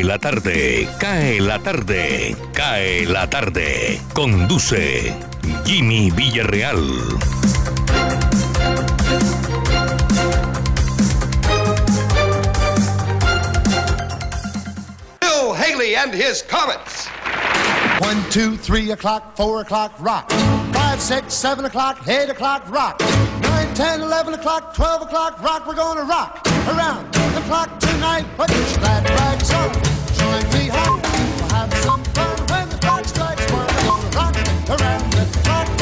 Cae la tarde, cae la tarde, cae la tarde. Conduce Jimmy Villarreal. Bill Haley and his Comets. One, two, three o'clock, four o'clock, rock. Five, six, seven o'clock, eight o'clock, rock. Nine, ten, eleven o'clock, twelve o'clock, rock. We're gonna rock around the clock tonight. Put that rags on.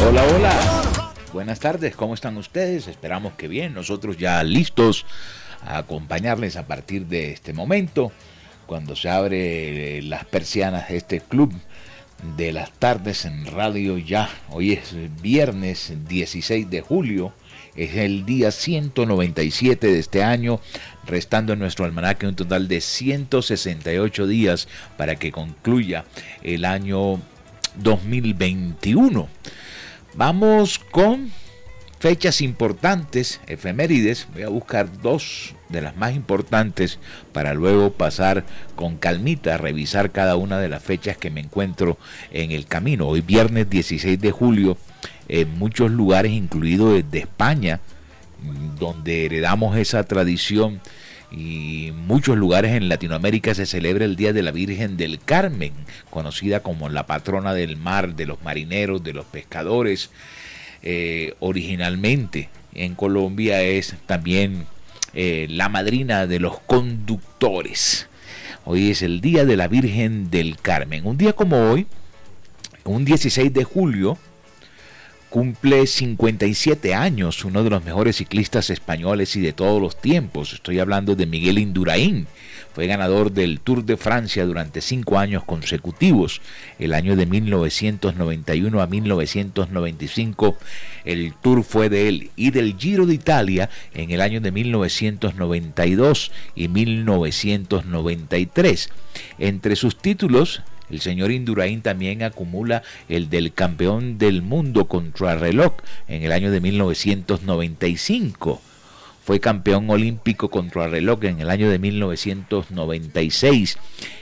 Hola, hola. Buenas tardes, ¿cómo están ustedes? Esperamos que bien, nosotros ya listos a acompañarles a partir de este momento, cuando se abre eh, las persianas de este club de las tardes en Radio Ya. Hoy es viernes 16 de julio, es el día 197 de este año, restando en nuestro almanaque un total de 168 días para que concluya el año 2021. Vamos con fechas importantes, efemérides. Voy a buscar dos de las más importantes para luego pasar con calmita a revisar cada una de las fechas que me encuentro en el camino. Hoy viernes 16 de julio, en muchos lugares, incluido desde España, donde heredamos esa tradición y muchos lugares en Latinoamérica se celebra el Día de la Virgen del Carmen, conocida como la patrona del mar, de los marineros, de los pescadores. Eh, originalmente en Colombia es también eh, la madrina de los conductores. Hoy es el Día de la Virgen del Carmen. Un día como hoy, un 16 de julio, cumple 57 años, uno de los mejores ciclistas españoles y de todos los tiempos. Estoy hablando de Miguel Indurain. Fue ganador del Tour de Francia durante cinco años consecutivos. El año de 1991 a 1995 el Tour fue de él y del Giro de Italia en el año de 1992 y 1993. Entre sus títulos el señor Indurain también acumula el del campeón del mundo contrarreloj en el año de 1995. Fue campeón olímpico contrarreloj en el año de 1996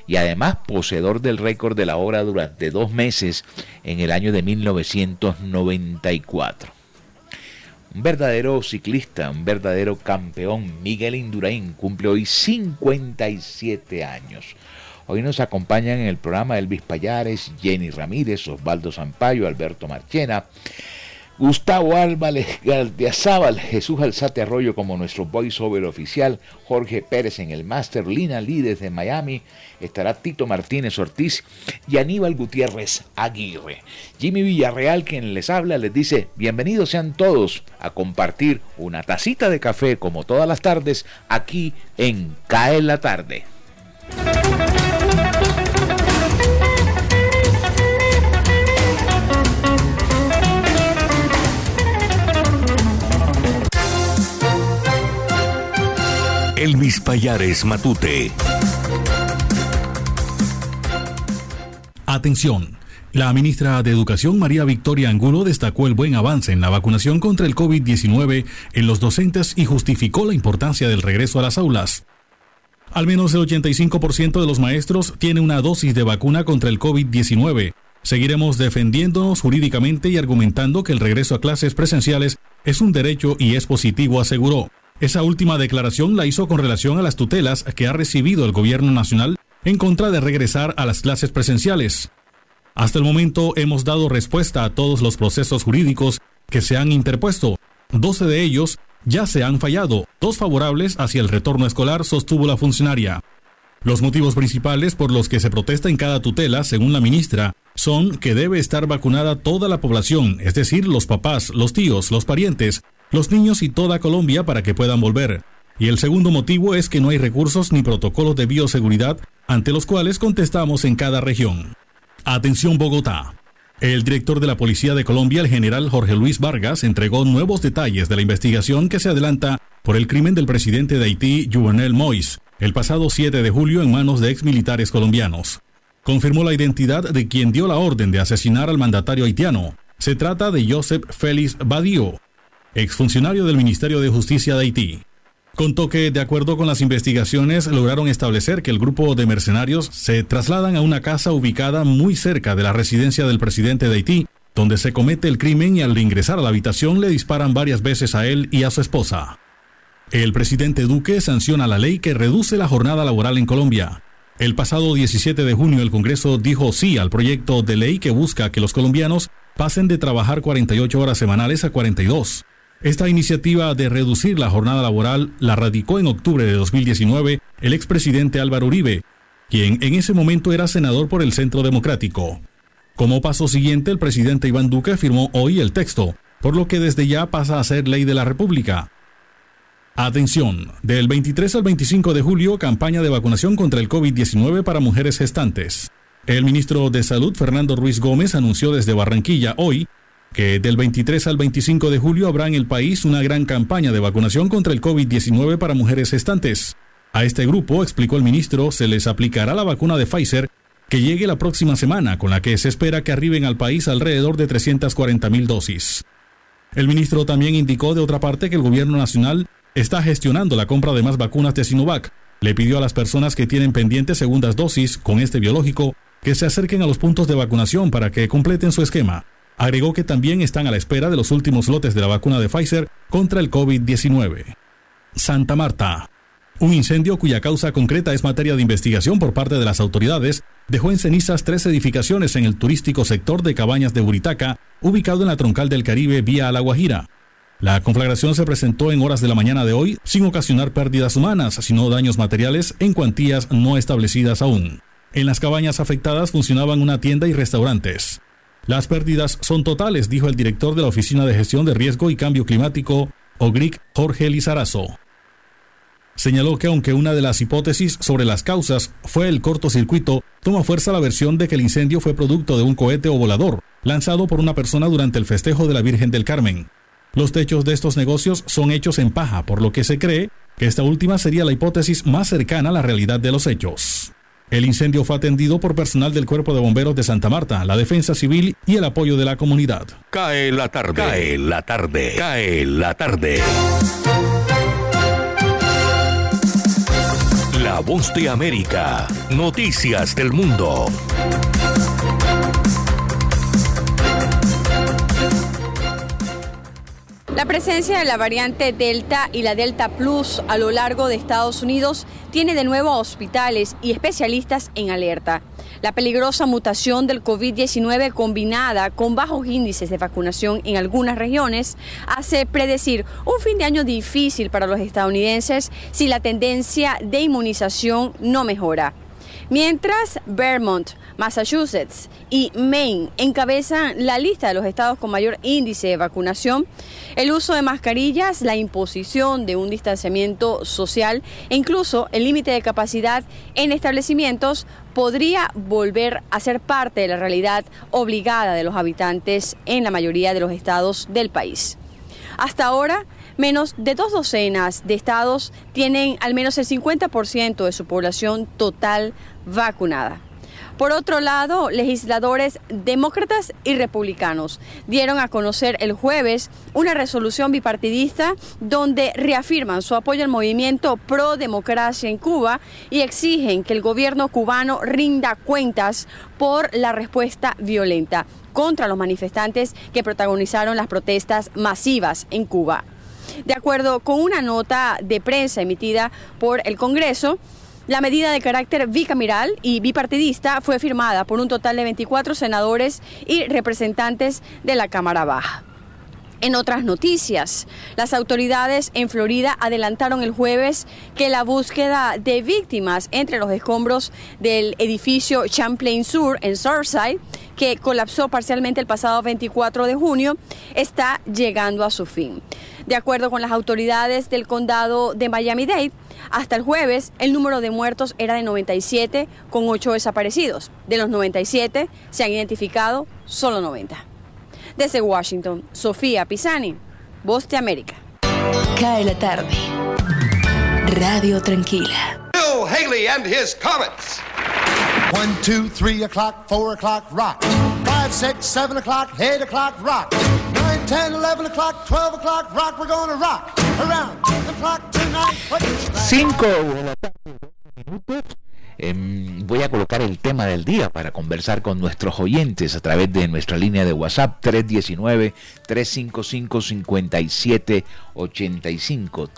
y además poseedor del récord de la hora durante dos meses en el año de 1994. Un verdadero ciclista, un verdadero campeón, Miguel Indurain, cumple hoy 57 años. Hoy nos acompañan en el programa Elvis Payares, Jenny Ramírez, Osvaldo Zampayo, Alberto Marchena, Gustavo Álvarez Gardiazabal, Jesús Alzate Arroyo como nuestro voiceover oficial, Jorge Pérez en el máster, Lina Lee desde Miami, estará Tito Martínez Ortiz y Aníbal Gutiérrez Aguirre. Jimmy Villarreal, quien les habla, les dice, bienvenidos sean todos a compartir una tacita de café como todas las tardes aquí en Cae la Tarde. Elvis Payares Matute. Atención. La ministra de Educación María Victoria Angulo destacó el buen avance en la vacunación contra el COVID-19 en los docentes y justificó la importancia del regreso a las aulas. Al menos el 85% de los maestros tiene una dosis de vacuna contra el COVID-19. Seguiremos defendiéndonos jurídicamente y argumentando que el regreso a clases presenciales es un derecho y es positivo, aseguró. Esa última declaración la hizo con relación a las tutelas que ha recibido el gobierno nacional en contra de regresar a las clases presenciales. Hasta el momento hemos dado respuesta a todos los procesos jurídicos que se han interpuesto. 12 de ellos ya se han fallado, dos favorables hacia el retorno escolar, sostuvo la funcionaria. Los motivos principales por los que se protesta en cada tutela, según la ministra, son que debe estar vacunada toda la población, es decir, los papás, los tíos, los parientes, los niños y toda Colombia para que puedan volver. Y el segundo motivo es que no hay recursos ni protocolos de bioseguridad ante los cuales contestamos en cada región. Atención Bogotá. El director de la Policía de Colombia, el general Jorge Luis Vargas, entregó nuevos detalles de la investigación que se adelanta por el crimen del presidente de Haití, Juvenel Moïse, el pasado 7 de julio en manos de exmilitares colombianos. Confirmó la identidad de quien dio la orden de asesinar al mandatario haitiano. Se trata de Joseph Félix Badio, exfuncionario del Ministerio de Justicia de Haití. Contó que, de acuerdo con las investigaciones, lograron establecer que el grupo de mercenarios se trasladan a una casa ubicada muy cerca de la residencia del presidente de Haití, donde se comete el crimen y al ingresar a la habitación le disparan varias veces a él y a su esposa. El presidente Duque sanciona la ley que reduce la jornada laboral en Colombia. El pasado 17 de junio el Congreso dijo sí al proyecto de ley que busca que los colombianos pasen de trabajar 48 horas semanales a 42. Esta iniciativa de reducir la jornada laboral la radicó en octubre de 2019 el expresidente Álvaro Uribe, quien en ese momento era senador por el Centro Democrático. Como paso siguiente, el presidente Iván Duque firmó hoy el texto, por lo que desde ya pasa a ser ley de la República. Atención, del 23 al 25 de julio, campaña de vacunación contra el COVID-19 para mujeres gestantes. El ministro de Salud, Fernando Ruiz Gómez, anunció desde Barranquilla hoy que del 23 al 25 de julio habrá en el país una gran campaña de vacunación contra el COVID-19 para mujeres gestantes. A este grupo, explicó el ministro, se les aplicará la vacuna de Pfizer que llegue la próxima semana, con la que se espera que arriben al país alrededor de 340 mil dosis. El ministro también indicó de otra parte que el gobierno nacional está gestionando la compra de más vacunas de Sinovac. Le pidió a las personas que tienen pendientes segundas dosis con este biológico que se acerquen a los puntos de vacunación para que completen su esquema. Agregó que también están a la espera de los últimos lotes de la vacuna de Pfizer contra el COVID-19. Santa Marta. Un incendio cuya causa concreta es materia de investigación por parte de las autoridades dejó en cenizas tres edificaciones en el turístico sector de Cabañas de Buritaca, ubicado en la troncal del Caribe vía La Guajira. La conflagración se presentó en horas de la mañana de hoy sin ocasionar pérdidas humanas, sino daños materiales en cuantías no establecidas aún. En las cabañas afectadas funcionaban una tienda y restaurantes. Las pérdidas son totales, dijo el director de la Oficina de Gestión de Riesgo y Cambio Climático, OGRIC, Jorge Lizarazo. Señaló que aunque una de las hipótesis sobre las causas fue el cortocircuito, toma fuerza la versión de que el incendio fue producto de un cohete o volador, lanzado por una persona durante el festejo de la Virgen del Carmen. Los techos de estos negocios son hechos en paja, por lo que se cree que esta última sería la hipótesis más cercana a la realidad de los hechos. El incendio fue atendido por personal del Cuerpo de Bomberos de Santa Marta, la Defensa Civil y el apoyo de la comunidad. Cae la tarde. Cae la tarde. Cae la tarde. La voz de América. Noticias del mundo. La presencia de la variante Delta y la Delta Plus a lo largo de Estados Unidos tiene de nuevo a hospitales y especialistas en alerta. La peligrosa mutación del COVID-19 combinada con bajos índices de vacunación en algunas regiones hace predecir un fin de año difícil para los estadounidenses si la tendencia de inmunización no mejora. Mientras Vermont, Massachusetts y Maine encabezan la lista de los estados con mayor índice de vacunación, el uso de mascarillas, la imposición de un distanciamiento social e incluso el límite de capacidad en establecimientos podría volver a ser parte de la realidad obligada de los habitantes en la mayoría de los estados del país. Hasta ahora, menos de dos docenas de estados tienen al menos el 50% de su población total vacunada. Por otro lado, legisladores demócratas y republicanos dieron a conocer el jueves una resolución bipartidista donde reafirman su apoyo al movimiento pro democracia en Cuba y exigen que el gobierno cubano rinda cuentas por la respuesta violenta contra los manifestantes que protagonizaron las protestas masivas en Cuba. De acuerdo con una nota de prensa emitida por el Congreso, la medida de carácter bicameral y bipartidista fue firmada por un total de 24 senadores y representantes de la Cámara Baja. En otras noticias, las autoridades en Florida adelantaron el jueves que la búsqueda de víctimas entre los escombros del edificio Champlain Sur en Surfside, que colapsó parcialmente el pasado 24 de junio, está llegando a su fin. De acuerdo con las autoridades del condado de Miami-Dade, hasta el jueves el número de muertos era de 97 con 8 desaparecidos. De los 97 se han identificado solo 90. Desde Washington, Sofía Pisani, Voz de América. Cae la tarde. Radio Tranquila. Bill Haley and his Comets. 1, 2, 3 o'clock, 4 o'clock, rock. 5, 6, 7 o'clock, 8 o'clock, rock. 9, 10, 11 o'clock, 12 o'clock, rock. We're going to rock around the clock tonight. Put your 5 de la tarde, minutos. Voy a colocar el tema del día para conversar con nuestros oyentes a través de nuestra línea de WhatsApp 319-355-5785.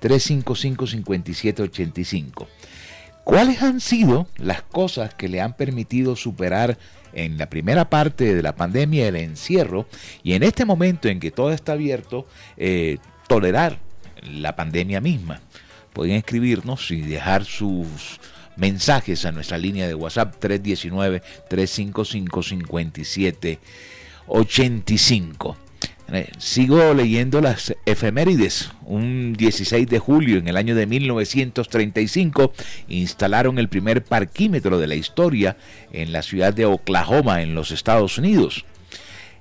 319-355-5785. ¿Cuáles han sido las cosas que le han permitido superar en la primera parte de la pandemia el encierro y en este momento en que todo está abierto, eh, tolerar la pandemia misma? Pueden escribirnos y dejar sus mensajes a nuestra línea de WhatsApp 319-355-5785. Eh, Sigo leyendo las efemérides. Un 16 de julio en el año de 1935 instalaron el primer parquímetro de la historia en la ciudad de Oklahoma, en los Estados Unidos.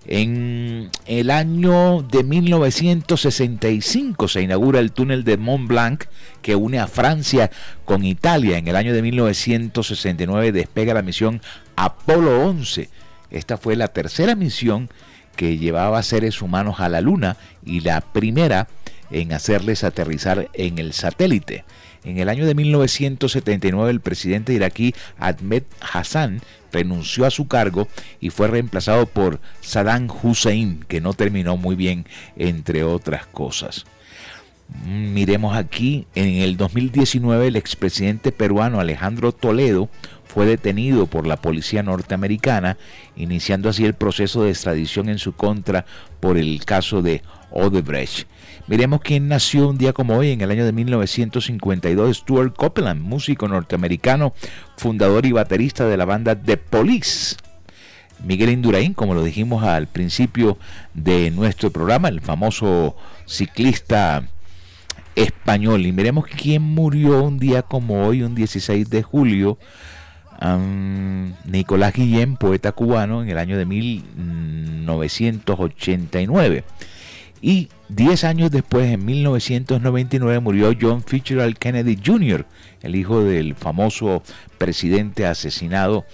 En el año de 1965 se inaugura el túnel de Mont Blanc que une a Francia con Italia. En el año de 1969 despega la misión Apolo 11. Esta fue la tercera misión que llevaba seres humanos a la Luna y la primera en hacerles aterrizar en el satélite. En el año de 1979 el presidente iraquí Ahmed Hassan renunció a su cargo y fue reemplazado por Saddam Hussein, que no terminó muy bien, entre otras cosas. Miremos aquí, en el 2019 el expresidente peruano Alejandro Toledo fue detenido por la policía norteamericana, iniciando así el proceso de extradición en su contra por el caso de Odebrecht. Miremos quién nació un día como hoy, en el año de 1952, Stuart Copeland, músico norteamericano, fundador y baterista de la banda The Police. Miguel Indurain, como lo dijimos al principio de nuestro programa, el famoso ciclista español. Y miremos quién murió un día como hoy, un 16 de julio. Nicolás Guillén, poeta cubano, en el año de 1989. Y 10 años después, en 1999, murió John Fitzgerald Kennedy Jr., el hijo del famoso presidente asesinado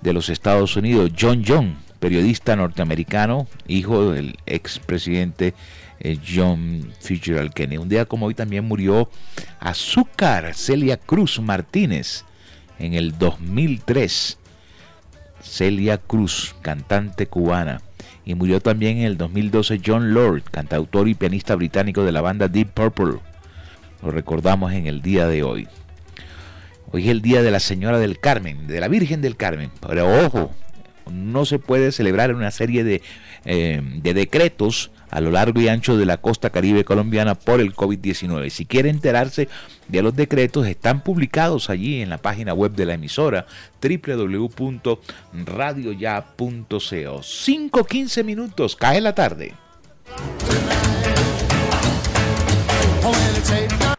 de los Estados Unidos, John John, periodista norteamericano, hijo del expresidente eh, John Fitzgerald Kennedy. Un día como hoy también murió Azúcar Celia Cruz Martínez en el 2003. Celia Cruz, cantante cubana. Y murió también en el 2012 John Lord, cantautor y pianista británico de la banda Deep Purple. Lo recordamos en el día de hoy. Hoy es el día de la Señora del Carmen, de la Virgen del Carmen. Pero ojo, no se puede celebrar una serie de, eh, de decretos a lo largo y ancho de la costa caribe colombiana por el COVID-19. Si quiere enterarse de los decretos, están publicados allí en la página web de la emisora www.radioya.co. 5-15 minutos, cae la tarde.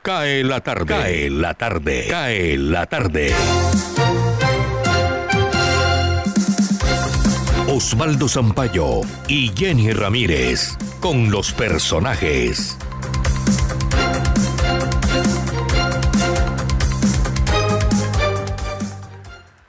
Cae la tarde. Cae la tarde. Cae la tarde. Osvaldo Zampayo y Jenny Ramírez con los personajes.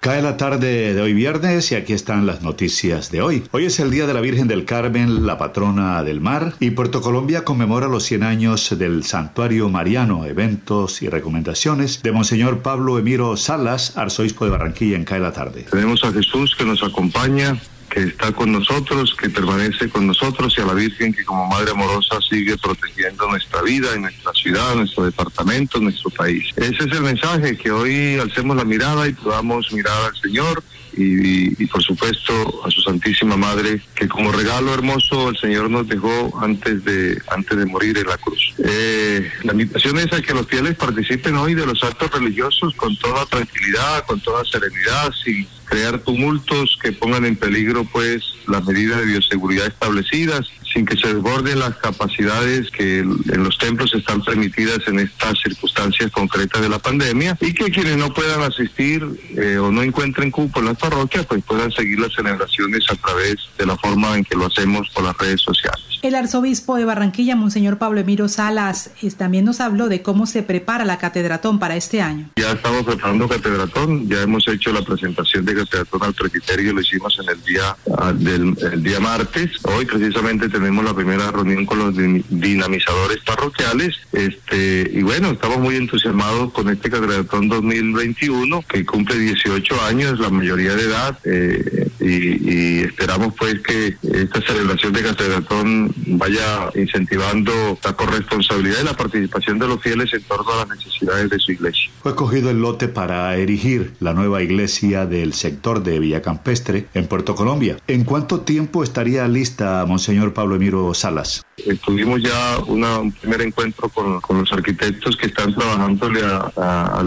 Cae la tarde de hoy viernes y aquí están las noticias de hoy. Hoy es el Día de la Virgen del Carmen, la patrona del mar, y Puerto Colombia conmemora los 100 años del Santuario Mariano, eventos y recomendaciones de Monseñor Pablo Emiro Salas, arzobispo de Barranquilla en Cae la tarde. Tenemos a Jesús que nos acompaña, que está con nosotros, que permanece con nosotros y a la Virgen que como Madre amorosa sigue protegiendo nuestra vida, en nuestra ciudad, nuestro departamento, nuestro país. Ese es el mensaje, que hoy alcemos la mirada y podamos mirar al Señor y, por supuesto a su Santísima Madre, que como regalo hermoso el Señor nos dejó antes de, antes de morir en la cruz. Eh, la invitación es a que los fieles participen hoy de los actos religiosos con toda tranquilidad, con toda serenidad, sin crear tumultos que pongan en peligro pues las medidas de bioseguridad establecidas sin que se desborden las capacidades que en los templos están permitidas en estas circunstancias concretas de la pandemia y que quienes no puedan asistir eh, o no encuentren cupo en las parroquias pues puedan seguir las celebraciones a través de la forma en que lo hacemos por las redes sociales. El arzobispo de Barranquilla, Monseñor Pablo Emiro Salas, también nos habló de cómo se prepara la catedratón para este año. Ya estamos preparando catedratón, ya hemos hecho la presentación de catedratón al presbiterio, lo hicimos en el día ah, del el día martes. Hoy precisamente tenemos la primera reunión con los dinamizadores parroquiales. Este, y bueno, estamos muy entusiasmados con este catedratón 2021 que cumple 18 años, la mayoría de edad. Eh, y, esperamos pues que esta celebración de catedratón vaya incentivando la corresponsabilidad y la participación de los fieles en torno a las necesidades de su iglesia. Fue cogido el lote para erigir la nueva iglesia del sector de Villa Campestre en Puerto Colombia. ¿En cuánto tiempo estaría lista, Monseñor Pablo Emiro Salas? Tuvimos ya un primer encuentro con, los arquitectos que están trabajando a,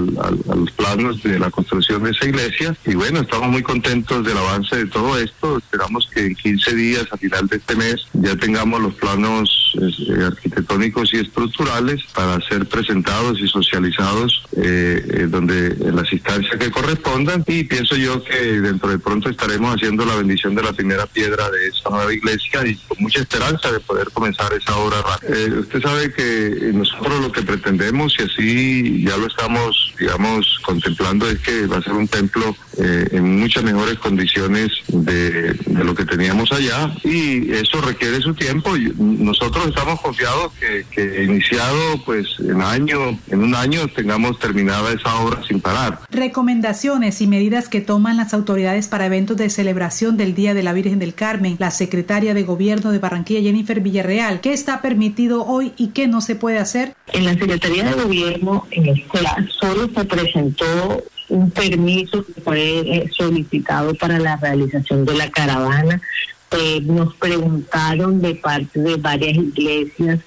los planos de la construcción de esa iglesia y bueno, estamos muy contentos del avance de todo esto. Esperamos que en 15 días, a final de este mes, ya tengamos los planos eh, arquitectónicos y estructurales para ser presentados y socializados eh, eh, donde en las instancias que correspondan y pienso yo que dentro de pronto estaremos haciendo la bendición de la primera piedra de esa nueva iglesia y con mucha esperanza de poder comenzar esa obra usted sabe que nosotros lo que pretendemos y así ya lo estamos digamos contemplando es que va a ser un templo en muchas mejores condiciones de, de, lo que teníamos allá y eso requiere su tiempo. Nosotros estamos confiados que, que iniciado pues en año, en un año tengamos terminada esa obra sin parar. Recomendaciones y medidas que toman las autoridades para eventos de celebración del Día de la Virgen del Carmen. La secretaria de Gobierno de Barranquilla, Jennifer Villarreal, ¿qué está permitido hoy y qué no se puede hacer? En la Secretaría de Gobierno solo se presentó un permiso que fue eh, solicitado para la realización de la caravana. Eh, nos preguntaron de parte de varias iglesias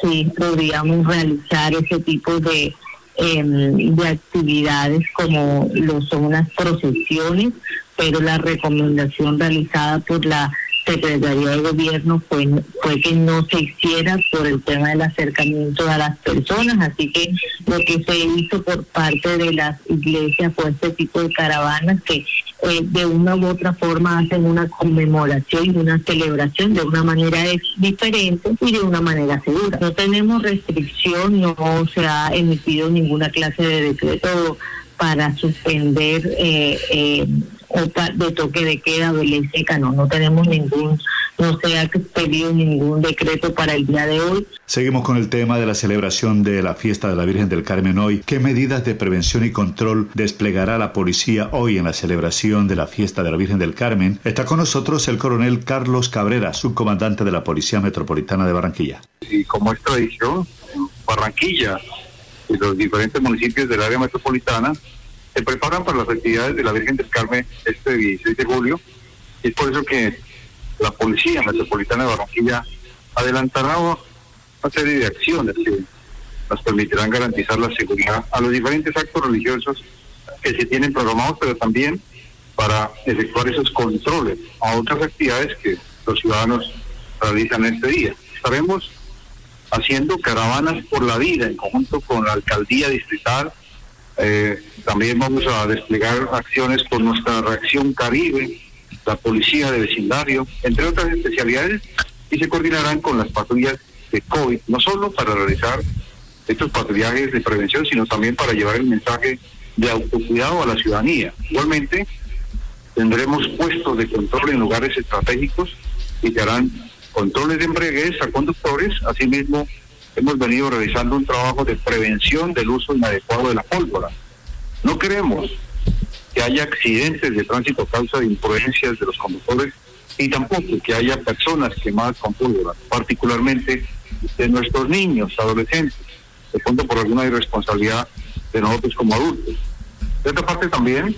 si podíamos realizar ese tipo de, em, de actividades como lo son unas procesiones, pero la recomendación realizada por la Secretaría de Gobierno fue, fue que no se hiciera por el tema del acercamiento a las personas, así que lo que se hizo por parte de las iglesias fue este tipo de caravanas que eh, de una u otra forma hacen una conmemoración y una celebración de una manera diferente y de una manera segura. No tenemos restricción, no se ha emitido ninguna clase de decreto para suspender eh, eh, de toque de queda o de ley seca, no, no tenemos ningún, no se ha pedido ningún decreto para el día de hoy. Seguimos con el tema de la celebración de la fiesta de la Virgen del Carmen hoy. ¿Qué medidas de prevención y control desplegará la policía hoy en la celebración de la fiesta de la Virgen del Carmen? Está con nosotros el coronel Carlos Cabrera, subcomandante de la Policía Metropolitana de Barranquilla. Y como es tradición, en Barranquilla y los diferentes municipios del área metropolitana se preparan para las actividades de la Virgen del Carmen este 16 de julio. Y es por eso que la Policía Metropolitana de Barranquilla adelantará una serie de acciones que nos permitirán garantizar la seguridad a los diferentes actos religiosos que se tienen programados, pero también para efectuar esos controles a otras actividades que los ciudadanos realizan este día. Estaremos haciendo caravanas por la vida en conjunto con la alcaldía distrital, eh, también vamos a desplegar acciones con nuestra reacción Caribe, la policía de vecindario, entre otras especialidades, y se coordinarán con las patrullas de COVID, no solo para realizar estos patrullajes de prevención, sino también para llevar el mensaje de autocuidado a la ciudadanía. Igualmente, tendremos puestos de control en lugares estratégicos y se harán controles de embriaguez a conductores. Asimismo, hemos venido realizando un trabajo de prevención del uso inadecuado de la pólvora. No queremos que haya accidentes de tránsito a causa de imprudencias de los conductores y tampoco que haya personas quemadas con pólvora, particularmente de nuestros niños, adolescentes, de pronto por alguna irresponsabilidad de nosotros como adultos. De otra parte también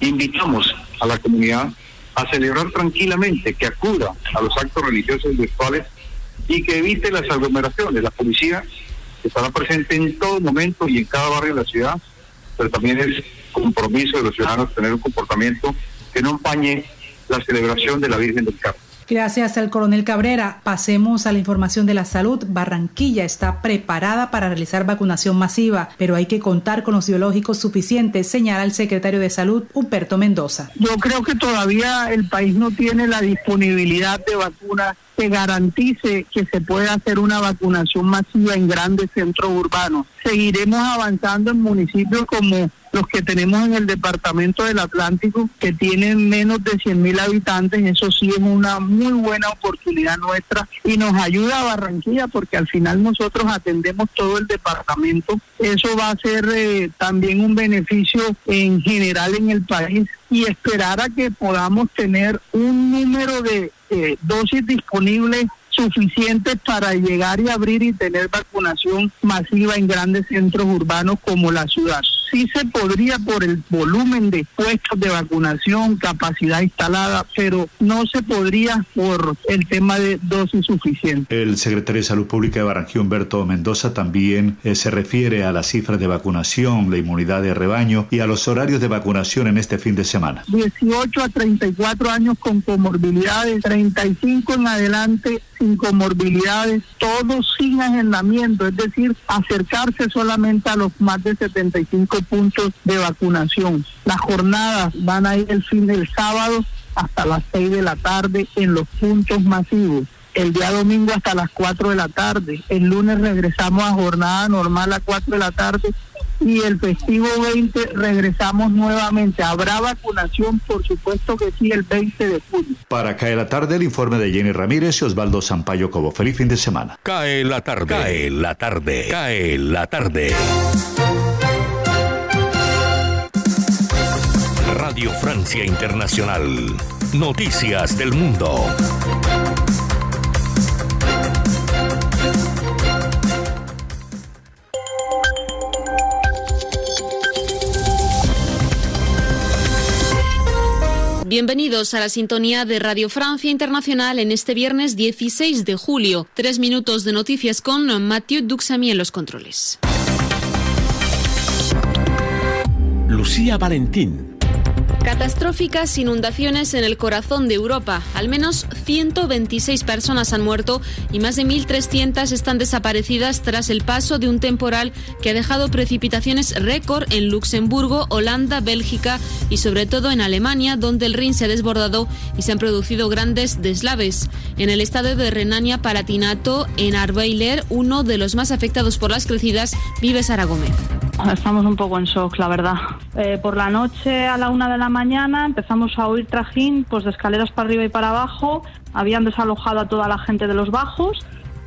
invitamos a la comunidad a celebrar tranquilamente, que acuda a los actos religiosos virtuales y que evite las aglomeraciones. La policía estará presente en todo momento y en cada barrio de la ciudad, pero también es compromiso de los ciudadanos tener un comportamiento que no empañe la celebración de la Virgen del Carmen. Gracias al coronel Cabrera. Pasemos a la información de la salud. Barranquilla está preparada para realizar vacunación masiva, pero hay que contar con los biológicos suficientes, señala el secretario de Salud, Humberto Mendoza. Yo creo que todavía el país no tiene la disponibilidad de vacunas que garantice que se pueda hacer una vacunación masiva en grandes centros urbanos. Seguiremos avanzando en municipios como los que tenemos en el departamento del Atlántico, que tienen menos de 100 mil habitantes, eso sí es una muy buena oportunidad nuestra y nos ayuda a Barranquilla porque al final nosotros atendemos todo el departamento. Eso va a ser eh, también un beneficio en general en el país y esperar a que podamos tener un número de eh, dosis disponibles suficientes para llegar y abrir y tener vacunación masiva en grandes centros urbanos como la ciudad sí se podría por el volumen de puestos de vacunación, capacidad instalada, pero no se podría por el tema de dosis suficiente. El secretario de Salud Pública de Barranquilla, Humberto Mendoza, también eh, se refiere a las cifras de vacunación, la inmunidad de rebaño y a los horarios de vacunación en este fin de semana. 18 a 34 años con comorbilidades, 35 en adelante sin comorbilidades, todos sin agendamiento, es decir, acercarse solamente a los más de 75 puntos de vacunación. Las jornadas van a ir el fin del sábado hasta las 6 de la tarde en los puntos masivos. El día domingo hasta las 4 de la tarde. El lunes regresamos a jornada normal a 4 de la tarde y el festivo 20 regresamos nuevamente. ¿Habrá vacunación? Por supuesto que sí, el 20 de julio. Para caer la tarde, el informe de Jenny Ramírez y Osvaldo Sampaio Cobo. Feliz fin de semana. Cae la tarde. Cae la tarde. Cae la tarde. Radio Francia Internacional. Noticias del Mundo. Bienvenidos a la sintonía de Radio Francia Internacional en este viernes 16 de julio. Tres minutos de noticias con Mathieu Duxamy en los controles. Lucía Valentín. Catastróficas inundaciones en el corazón de Europa. Al menos 126 personas han muerto y más de 1.300 están desaparecidas tras el paso de un temporal que ha dejado precipitaciones récord en Luxemburgo, Holanda, Bélgica y sobre todo en Alemania, donde el Rin se ha desbordado y se han producido grandes deslaves. En el estado de Renania-Palatinato, en Arbeiler, uno de los más afectados por las crecidas, vive Sara Gómez. Estamos un poco en shock, la verdad. Eh, por la noche a la una de la mañana empezamos a oír trajín pues, de escaleras para arriba y para abajo. Habían desalojado a toda la gente de los bajos.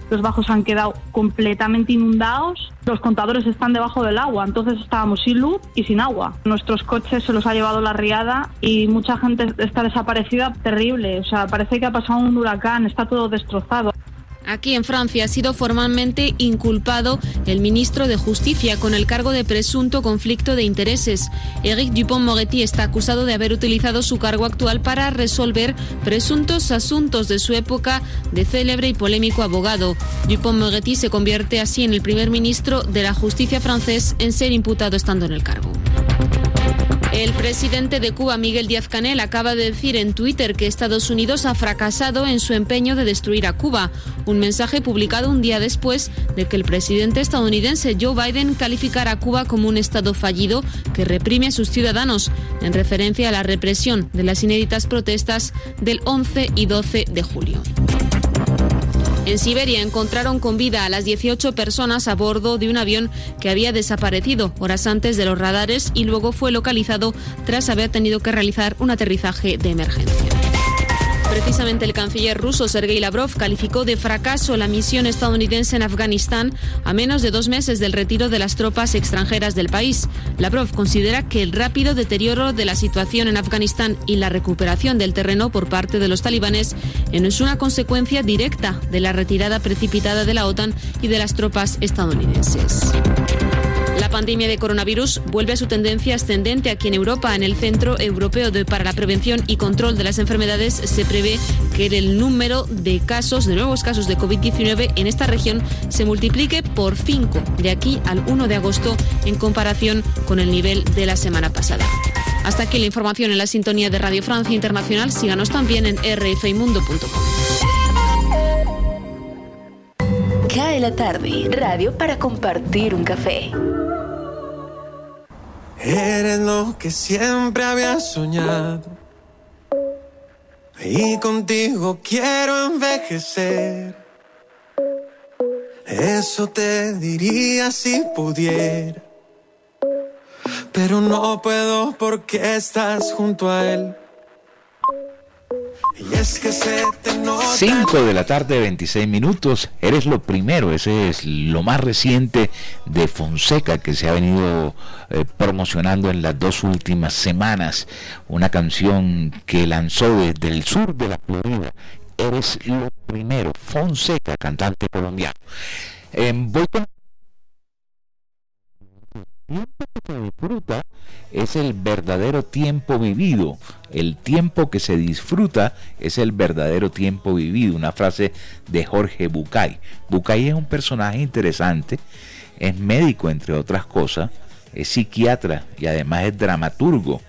Los bajos han quedado completamente inundados. Los contadores están debajo del agua, entonces estábamos sin luz y sin agua. Nuestros coches se los ha llevado la riada y mucha gente está desaparecida terrible. O sea, parece que ha pasado un huracán, está todo destrozado. Aquí en Francia ha sido formalmente inculpado el ministro de Justicia con el cargo de presunto conflicto de intereses. Eric Dupont-Moretti está acusado de haber utilizado su cargo actual para resolver presuntos asuntos de su época de célebre y polémico abogado. Dupont-Moretti se convierte así en el primer ministro de la justicia francés en ser imputado estando en el cargo. El presidente de Cuba, Miguel Díaz Canel, acaba de decir en Twitter que Estados Unidos ha fracasado en su empeño de destruir a Cuba, un mensaje publicado un día después de que el presidente estadounidense Joe Biden calificara a Cuba como un Estado fallido que reprime a sus ciudadanos, en referencia a la represión de las inéditas protestas del 11 y 12 de julio. En Siberia encontraron con vida a las 18 personas a bordo de un avión que había desaparecido horas antes de los radares y luego fue localizado tras haber tenido que realizar un aterrizaje de emergencia. Precisamente el canciller ruso Sergei Lavrov calificó de fracaso la misión estadounidense en Afganistán a menos de dos meses del retiro de las tropas extranjeras del país. Lavrov considera que el rápido deterioro de la situación en Afganistán y la recuperación del terreno por parte de los talibanes es una consecuencia directa de la retirada precipitada de la OTAN y de las tropas estadounidenses. La pandemia de coronavirus vuelve a su tendencia ascendente aquí en Europa. En el Centro Europeo para la Prevención y Control de las Enfermedades se prevé que el número de casos, de nuevos casos de COVID-19 en esta región se multiplique por 5 de aquí al 1 de agosto en comparación con el nivel de la semana pasada. Hasta aquí la información en la sintonía de Radio Francia Internacional. Síganos también en rfimundo.com. Cae la tarde, radio para compartir un café. Eres lo que siempre había soñado. Y contigo quiero envejecer. Eso te diría si pudiera. Pero no puedo porque estás junto a él. 5 de la tarde, 26 minutos. Eres lo primero, ese es lo más reciente de Fonseca que se ha venido eh, promocionando en las dos últimas semanas. Una canción que lanzó desde el sur de la Florida. Eres lo primero, Fonseca, cantante colombiano. voy con tiempo que se disfruta es el verdadero tiempo vivido. El tiempo que se disfruta es el verdadero tiempo vivido. Una frase de Jorge Bucay. Bucay es un personaje interesante, es médico entre otras cosas, es psiquiatra y además es dramaturgo,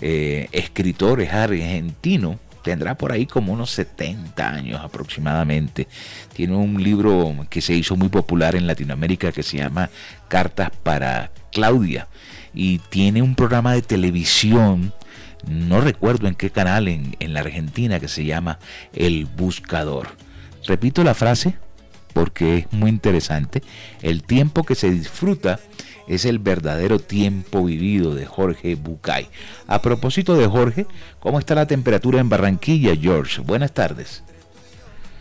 eh, escritor, es argentino tendrá por ahí como unos 70 años aproximadamente. Tiene un libro que se hizo muy popular en Latinoamérica que se llama Cartas para Claudia y tiene un programa de televisión, no recuerdo en qué canal en, en la Argentina, que se llama El Buscador. Repito la frase porque es muy interesante. El tiempo que se disfruta es el verdadero tiempo vivido de Jorge Bucay. A propósito de Jorge, ¿cómo está la temperatura en Barranquilla, George? Buenas tardes.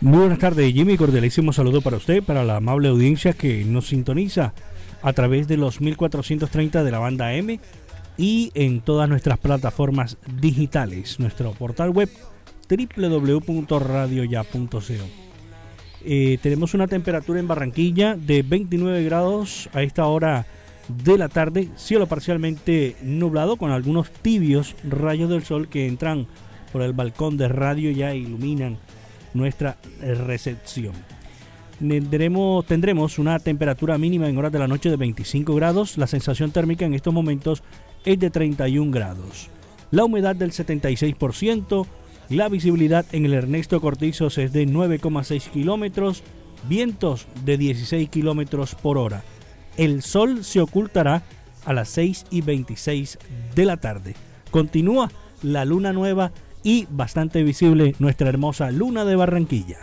Muy buenas tardes, Jimmy. Cordialísimo saludo para usted, para la amable audiencia que nos sintoniza a través de los 1430 de la banda M y en todas nuestras plataformas digitales. Nuestro portal web www.radioya.co. Eh, tenemos una temperatura en Barranquilla de 29 grados a esta hora de la tarde, cielo parcialmente nublado con algunos tibios rayos del sol que entran por el balcón de radio ya iluminan nuestra recepción. Tendremos, tendremos una temperatura mínima en horas de la noche de 25 grados, la sensación térmica en estos momentos es de 31 grados. La humedad del 76%, la visibilidad en el Ernesto Cortizos es de 9,6 kilómetros, vientos de 16 kilómetros por hora. El sol se ocultará a las 6 y 26 de la tarde. Continúa la luna nueva y bastante visible nuestra hermosa luna de Barranquilla.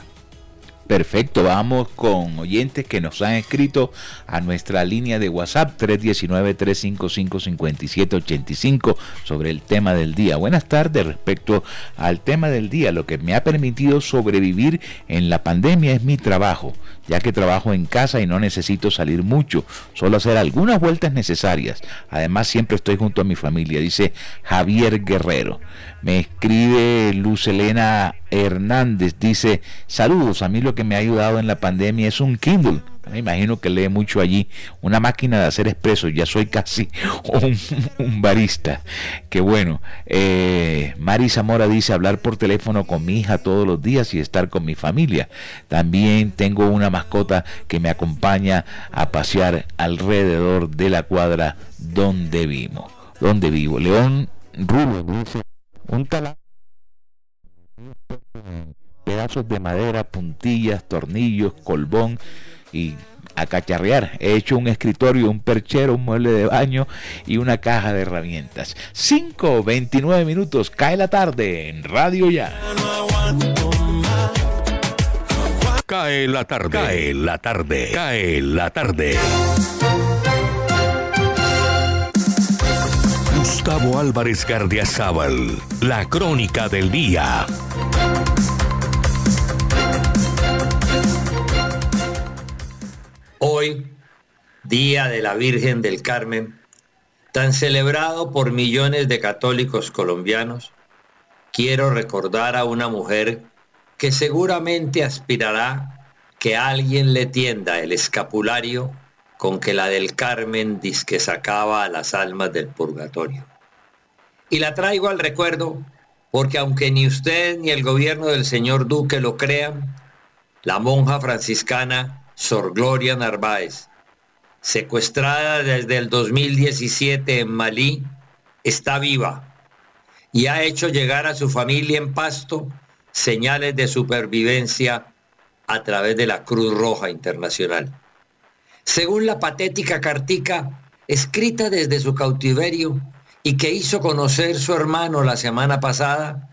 Perfecto, vamos con oyentes que nos han escrito a nuestra línea de WhatsApp 319-355-5785 sobre el tema del día. Buenas tardes, respecto al tema del día, lo que me ha permitido sobrevivir en la pandemia es mi trabajo ya que trabajo en casa y no necesito salir mucho, solo hacer algunas vueltas necesarias. Además siempre estoy junto a mi familia, dice Javier Guerrero. Me escribe Luz Elena Hernández, dice, saludos, a mí lo que me ha ayudado en la pandemia es un Kindle me imagino que lee mucho allí. Una máquina de hacer expreso. Ya soy casi un, barista. Qué bueno. Eh, Mari Zamora dice hablar por teléfono con mi hija todos los días y estar con mi familia. También tengo una mascota que me acompaña a pasear alrededor de la cuadra donde vivo. Donde vivo. León Rubio dice un talán pedazos de madera, puntillas, tornillos, colbón y a cacharrear. He hecho un escritorio, un perchero, un mueble de baño y una caja de herramientas. 5, 29 minutos, cae la tarde en Radio Ya. Cae la tarde. Cae la tarde. Cae la tarde. Gustavo Álvarez Gardiazabal. La crónica del día. Hoy, Día de la Virgen del Carmen, tan celebrado por millones de católicos colombianos, quiero recordar a una mujer que seguramente aspirará que alguien le tienda el escapulario con que la del Carmen disque sacaba a las almas del purgatorio. Y la traigo al recuerdo porque aunque ni usted ni el gobierno del señor Duque lo crean, la monja franciscana Sor Gloria Narváez, secuestrada desde el 2017 en Malí, está viva y ha hecho llegar a su familia en Pasto señales de supervivencia a través de la Cruz Roja Internacional. Según la patética cartica escrita desde su cautiverio y que hizo conocer su hermano la semana pasada,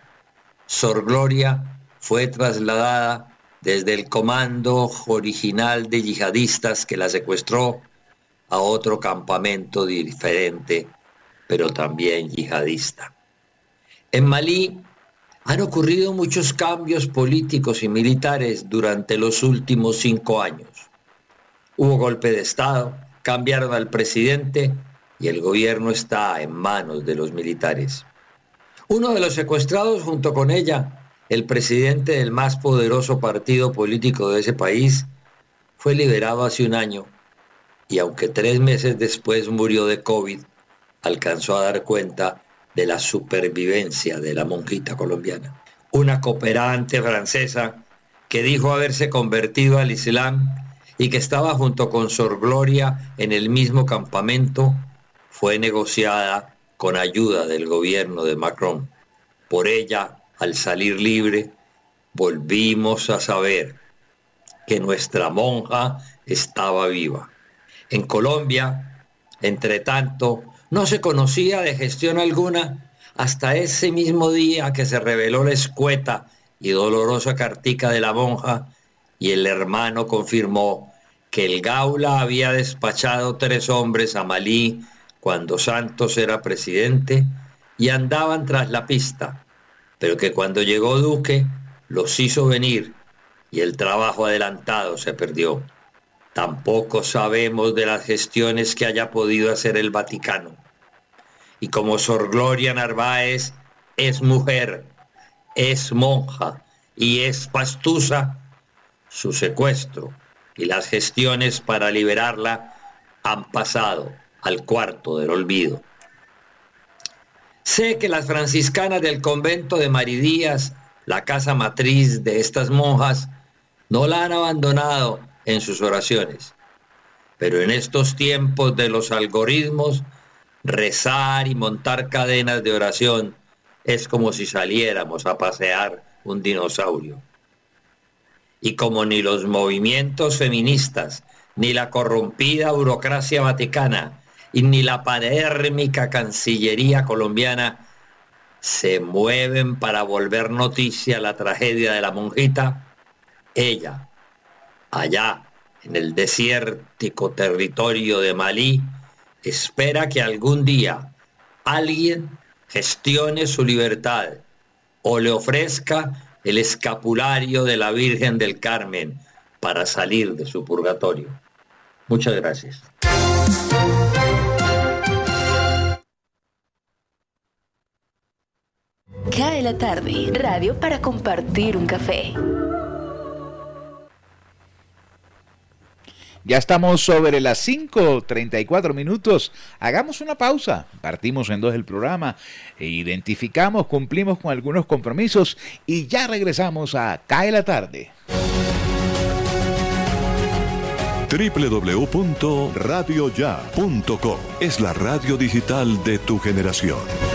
Sor Gloria fue trasladada desde el comando original de yihadistas que la secuestró a otro campamento diferente, pero también yihadista. En Malí han ocurrido muchos cambios políticos y militares durante los últimos cinco años. Hubo golpe de Estado, cambiaron al presidente y el gobierno está en manos de los militares. Uno de los secuestrados junto con ella el presidente del más poderoso partido político de ese país, fue liberado hace un año y aunque tres meses después murió de COVID, alcanzó a dar cuenta de la supervivencia de la monjita colombiana. Una cooperante francesa que dijo haberse convertido al Islam y que estaba junto con Sor Gloria en el mismo campamento, fue negociada con ayuda del gobierno de Macron. Por ella al salir libre, volvimos a saber que nuestra monja estaba viva. En Colombia, entre tanto, no se conocía de gestión alguna hasta ese mismo día que se reveló la escueta y dolorosa cartica de la monja y el hermano confirmó que el Gaula había despachado tres hombres a Malí cuando Santos era presidente y andaban tras la pista pero que cuando llegó Duque los hizo venir y el trabajo adelantado se perdió. Tampoco sabemos de las gestiones que haya podido hacer el Vaticano. Y como Sor Gloria Narváez es mujer, es monja y es pastusa, su secuestro y las gestiones para liberarla han pasado al cuarto del olvido. Sé que las franciscanas del convento de Maridías, la casa matriz de estas monjas, no la han abandonado en sus oraciones. Pero en estos tiempos de los algoritmos, rezar y montar cadenas de oración es como si saliéramos a pasear un dinosaurio. Y como ni los movimientos feministas, ni la corrompida burocracia vaticana, y ni la panérmica Cancillería colombiana se mueven para volver noticia la tragedia de la monjita, ella, allá en el desértico territorio de Malí, espera que algún día alguien gestione su libertad o le ofrezca el escapulario de la Virgen del Carmen para salir de su purgatorio. Muchas gracias. Cae la tarde, radio para compartir un café. Ya estamos sobre las 5.34 minutos. Hagamos una pausa. Partimos en dos el programa. E identificamos, cumplimos con algunos compromisos y ya regresamos a Cae la tarde. www.radioya.com es la radio digital de tu generación.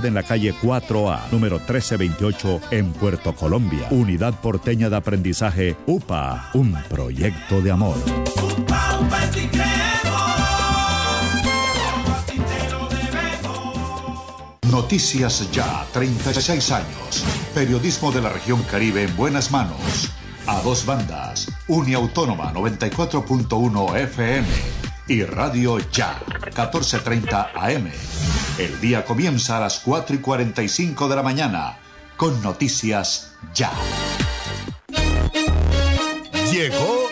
en la calle 4A, número 1328, en Puerto Colombia. Unidad Porteña de Aprendizaje UPA, un proyecto de amor. Noticias Ya, 36 años. Periodismo de la región Caribe en buenas manos. A dos bandas. Uniautónoma 94.1 FM y Radio Ya, 14.30 AM. El día comienza a las 4 y 45 de la mañana con Noticias Ya.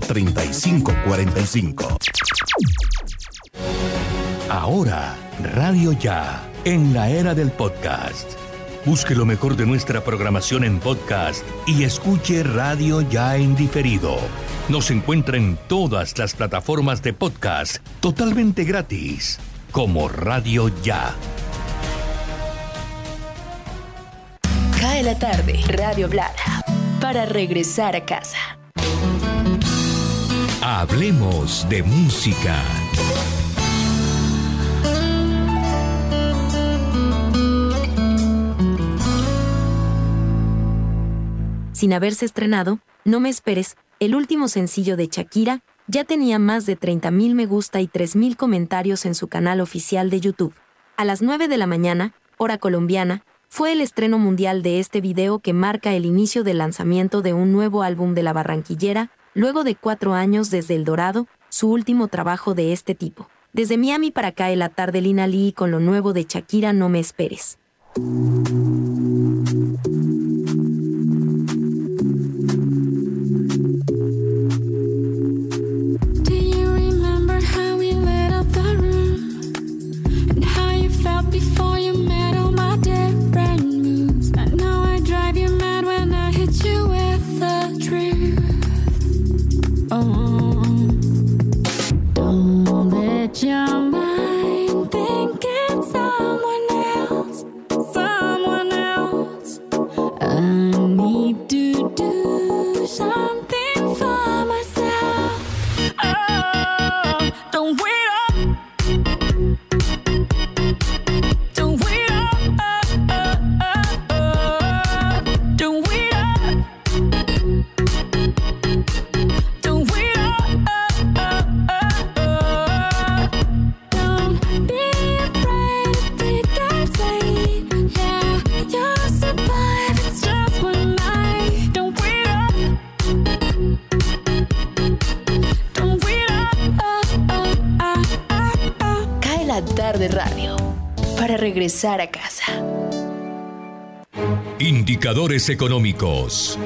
3545. Ahora, Radio Ya, en la era del podcast. Busque lo mejor de nuestra programación en podcast y escuche Radio Ya en diferido. Nos encuentra en todas las plataformas de podcast totalmente gratis, como Radio Ya. Cae la tarde, Radio Blada, para regresar a casa. Hablemos de música. Sin haberse estrenado, No me esperes, el último sencillo de Shakira, ya tenía más de 30.000 me gusta y 3.000 comentarios en su canal oficial de YouTube. A las 9 de la mañana, hora colombiana, fue el estreno mundial de este video que marca el inicio del lanzamiento de un nuevo álbum de la barranquillera, luego de cuatro años desde El Dorado, su último trabajo de este tipo. Desde Miami para acá el tarde Lina Lee con lo nuevo de Shakira No me esperes. Regresar a casa. Indicadores económicos.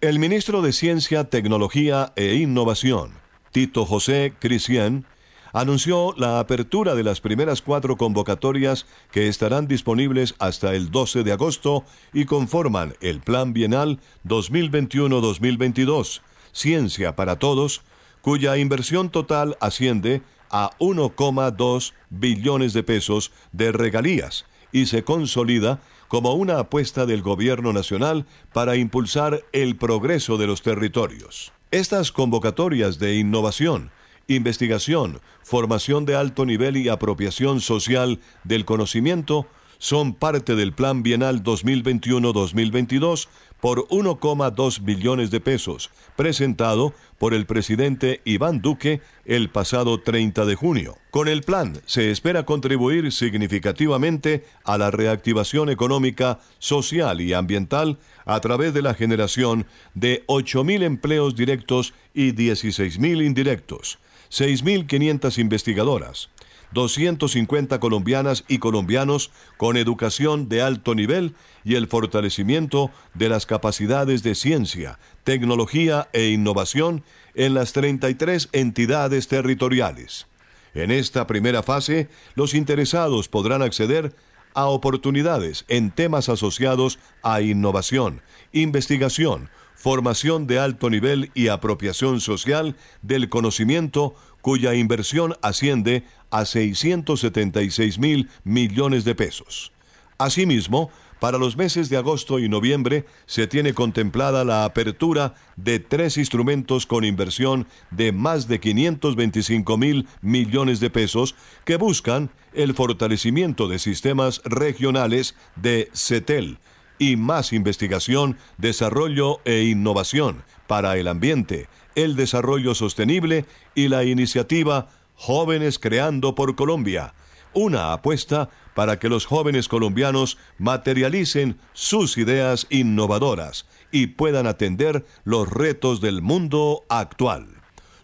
El ministro de Ciencia, Tecnología e Innovación, Tito José Cristian, anunció la apertura de las primeras cuatro convocatorias que estarán disponibles hasta el 12 de agosto y conforman el Plan Bienal 2021-2022, Ciencia para Todos, cuya inversión total asciende a 1,2 billones de pesos de regalías y se consolida como una apuesta del gobierno nacional para impulsar el progreso de los territorios. Estas convocatorias de innovación, investigación, formación de alto nivel y apropiación social del conocimiento son parte del Plan Bienal 2021-2022 por 1,2 billones de pesos, presentado por el presidente Iván Duque el pasado 30 de junio. Con el plan se espera contribuir significativamente a la reactivación económica, social y ambiental a través de la generación de 8.000 empleos directos y 16.000 indirectos, 6.500 investigadoras, 250 colombianas y colombianos con educación de alto nivel y el fortalecimiento de las capacidades de ciencia, tecnología e innovación en las 33 entidades territoriales. En esta primera fase, los interesados podrán acceder a oportunidades en temas asociados a innovación, investigación, formación de alto nivel y apropiación social del conocimiento cuya inversión asciende a 676 mil millones de pesos. Asimismo, para los meses de agosto y noviembre se tiene contemplada la apertura de tres instrumentos con inversión de más de 525 mil millones de pesos que buscan el fortalecimiento de sistemas regionales de CETEL y más investigación, desarrollo e innovación para el ambiente, el desarrollo sostenible y la iniciativa Jóvenes Creando por Colombia, una apuesta para que los jóvenes colombianos materialicen sus ideas innovadoras y puedan atender los retos del mundo actual.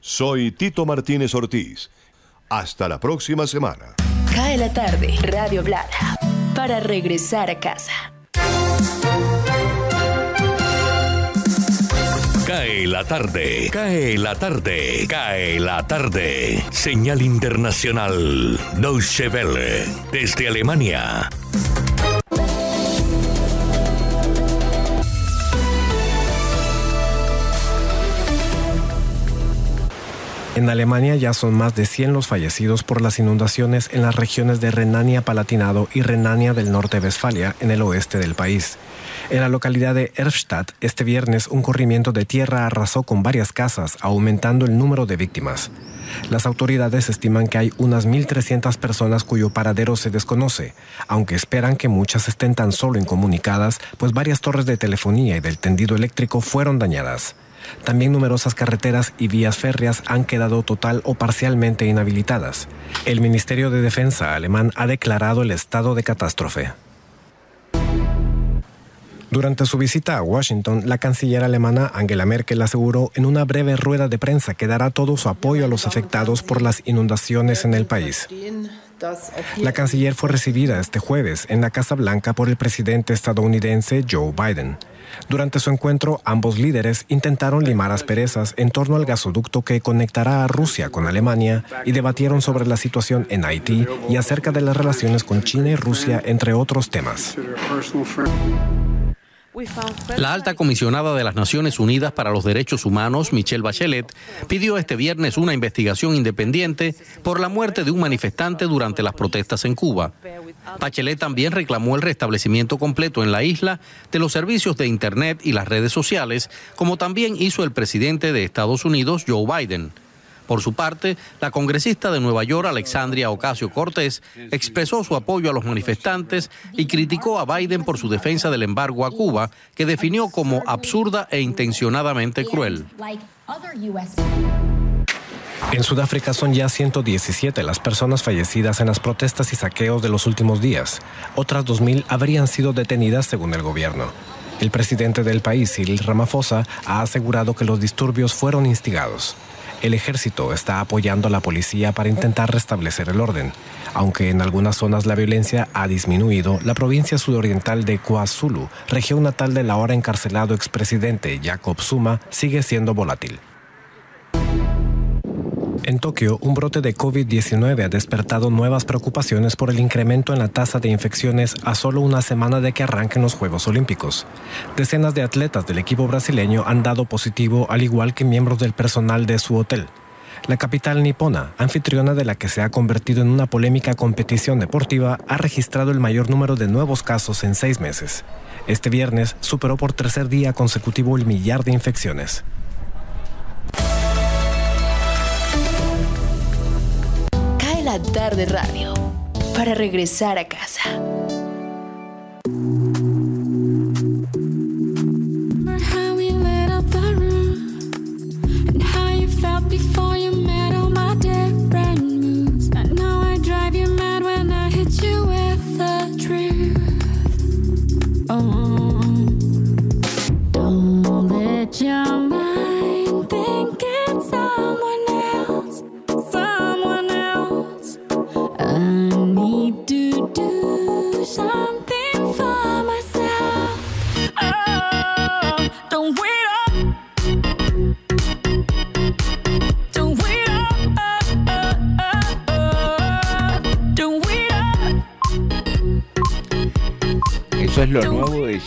Soy Tito Martínez Ortiz. Hasta la próxima semana. Cae la tarde, Radio Blada, para regresar a casa. Cae la tarde, cae la tarde, cae la tarde. Señal internacional, Deutsche Welle, desde Alemania. En Alemania ya son más de 100 los fallecidos por las inundaciones en las regiones de Renania-Palatinado y Renania del Norte-Westfalia, en el oeste del país. En la localidad de Erfstadt, este viernes un corrimiento de tierra arrasó con varias casas, aumentando el número de víctimas. Las autoridades estiman que hay unas 1.300 personas cuyo paradero se desconoce, aunque esperan que muchas estén tan solo incomunicadas, pues varias torres de telefonía y del tendido eléctrico fueron dañadas. También numerosas carreteras y vías férreas han quedado total o parcialmente inhabilitadas. El Ministerio de Defensa alemán ha declarado el estado de catástrofe. Durante su visita a Washington, la canciller alemana Angela Merkel aseguró en una breve rueda de prensa que dará todo su apoyo a los afectados por las inundaciones en el país. La canciller fue recibida este jueves en la Casa Blanca por el presidente estadounidense Joe Biden. Durante su encuentro, ambos líderes intentaron limar asperezas en torno al gasoducto que conectará a Rusia con Alemania y debatieron sobre la situación en Haití y acerca de las relaciones con China y Rusia, entre otros temas. La alta comisionada de las Naciones Unidas para los Derechos Humanos, Michelle Bachelet, pidió este viernes una investigación independiente por la muerte de un manifestante durante las protestas en Cuba. Bachelet también reclamó el restablecimiento completo en la isla de los servicios de Internet y las redes sociales, como también hizo el presidente de Estados Unidos, Joe Biden. Por su parte, la congresista de Nueva York, Alexandria Ocasio Cortés, expresó su apoyo a los manifestantes y criticó a Biden por su defensa del embargo a Cuba, que definió como absurda e intencionadamente cruel. En Sudáfrica son ya 117 las personas fallecidas en las protestas y saqueos de los últimos días. Otras 2.000 habrían sido detenidas según el gobierno. El presidente del país, Cyril Ramaphosa, ha asegurado que los disturbios fueron instigados. El ejército está apoyando a la policía para intentar restablecer el orden. Aunque en algunas zonas la violencia ha disminuido, la provincia sudoriental de KwaZulu, región natal del ahora encarcelado expresidente Jacob Zuma, sigue siendo volátil. En Tokio, un brote de COVID-19 ha despertado nuevas preocupaciones por el incremento en la tasa de infecciones a solo una semana de que arranquen los Juegos Olímpicos. Decenas de atletas del equipo brasileño han dado positivo, al igual que miembros del personal de su hotel. La capital nipona, anfitriona de la que se ha convertido en una polémica competición deportiva, ha registrado el mayor número de nuevos casos en seis meses. Este viernes superó por tercer día consecutivo el millar de infecciones. la tarde radio para regresar a casa.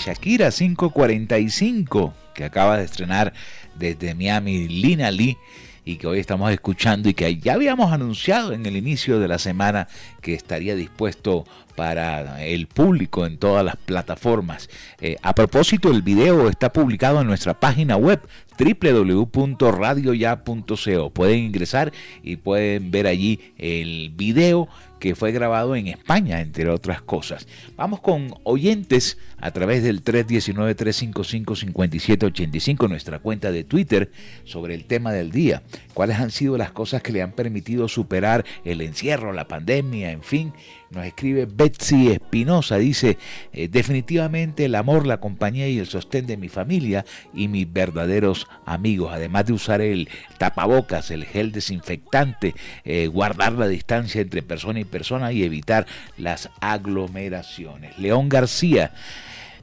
Shakira 545, que acaba de estrenar desde Miami Lina Lee y que hoy estamos escuchando y que ya habíamos anunciado en el inicio de la semana que estaría dispuesto para el público en todas las plataformas. Eh, a propósito, el video está publicado en nuestra página web www.radioya.co. Pueden ingresar y pueden ver allí el video que fue grabado en España, entre otras cosas. Vamos con oyentes a través del 319-355-5785, nuestra cuenta de Twitter, sobre el tema del día. ¿Cuáles han sido las cosas que le han permitido superar el encierro, la pandemia, en fin? Nos escribe Betsy Espinosa, dice, eh, definitivamente el amor, la compañía y el sostén de mi familia y mis verdaderos amigos, además de usar el tapabocas, el gel desinfectante, eh, guardar la distancia entre persona y persona y evitar las aglomeraciones. León García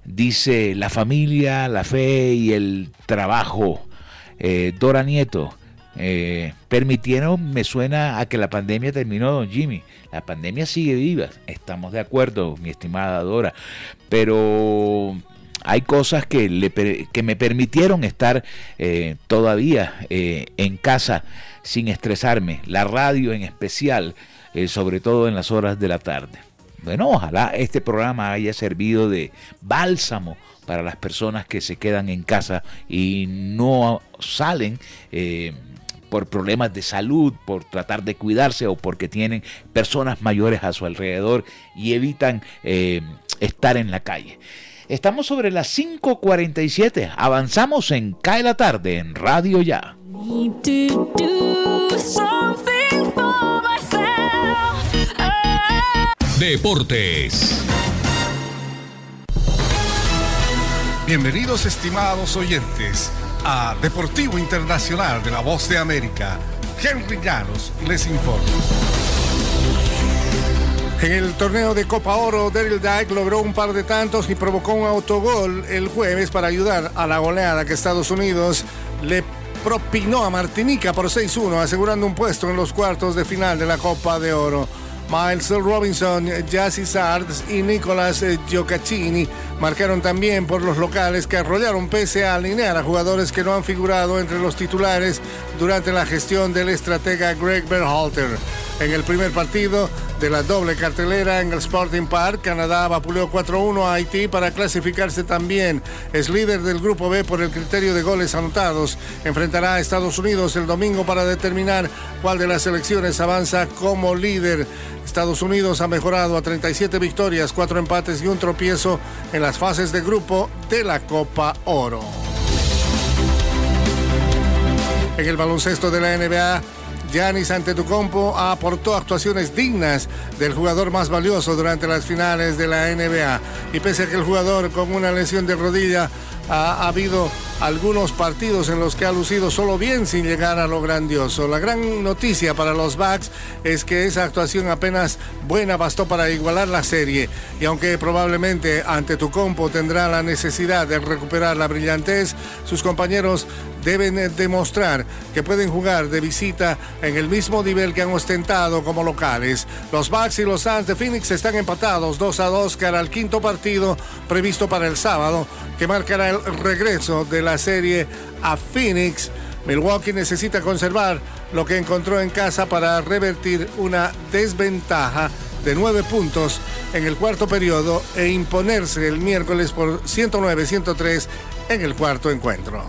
dice, la familia, la fe y el trabajo. Eh, Dora Nieto, eh, permitieron, me suena a que la pandemia terminó, don Jimmy. La pandemia sigue viva, estamos de acuerdo, mi estimada Dora, pero hay cosas que, le, que me permitieron estar eh, todavía eh, en casa sin estresarme, la radio en especial, eh, sobre todo en las horas de la tarde. Bueno, ojalá este programa haya servido de bálsamo para las personas que se quedan en casa y no salen por problemas de salud, por tratar de cuidarse o porque tienen personas mayores a su alrededor y evitan eh, estar en la calle. Estamos sobre las 5.47, avanzamos en Cae la tarde en Radio Ya. Deportes. Bienvenidos estimados oyentes a Deportivo Internacional de la Voz de América. Henry Llanos les informa. En el torneo de Copa Oro, Daryl Dyke logró un par de tantos y provocó un autogol el jueves para ayudar a la goleada que Estados Unidos le propinó a Martinica por 6-1, asegurando un puesto en los cuartos de final de la Copa de Oro. Miles Robinson, Jassy Sards y Nicolas Giocaccini marcaron también por los locales que arrollaron pese a alinear a jugadores que no han figurado entre los titulares durante la gestión del estratega Greg Berhalter. En el primer partido de la doble cartelera en el Sporting Park, Canadá vapuleó 4-1 a Haití para clasificarse también. Es líder del Grupo B por el criterio de goles anotados. Enfrentará a Estados Unidos el domingo para determinar cuál de las selecciones avanza como líder. Estados Unidos ha mejorado a 37 victorias, 4 empates y un tropiezo en las fases de grupo de la Copa Oro. En el baloncesto de la NBA, Giannis Antetokounmpo aportó actuaciones dignas del jugador más valioso durante las finales de la NBA. Y pese a que el jugador con una lesión de rodilla ha, habido algunos partidos en los que ha lucido solo bien sin llegar a lo grandioso. La gran noticia para los Bucks es que esa actuación apenas buena bastó para igualar la serie y aunque probablemente ante tu compo tendrá la necesidad de recuperar la brillantez, sus compañeros deben demostrar que pueden jugar de visita en el mismo nivel que han ostentado como locales. Los Bucks y los Suns de Phoenix están empatados 2 a 2 cara al quinto partido previsto para el sábado que marcará el regreso de la serie a Phoenix. Milwaukee necesita conservar lo que encontró en casa para revertir una desventaja de nueve puntos en el cuarto periodo e imponerse el miércoles por 109-103 en el cuarto encuentro.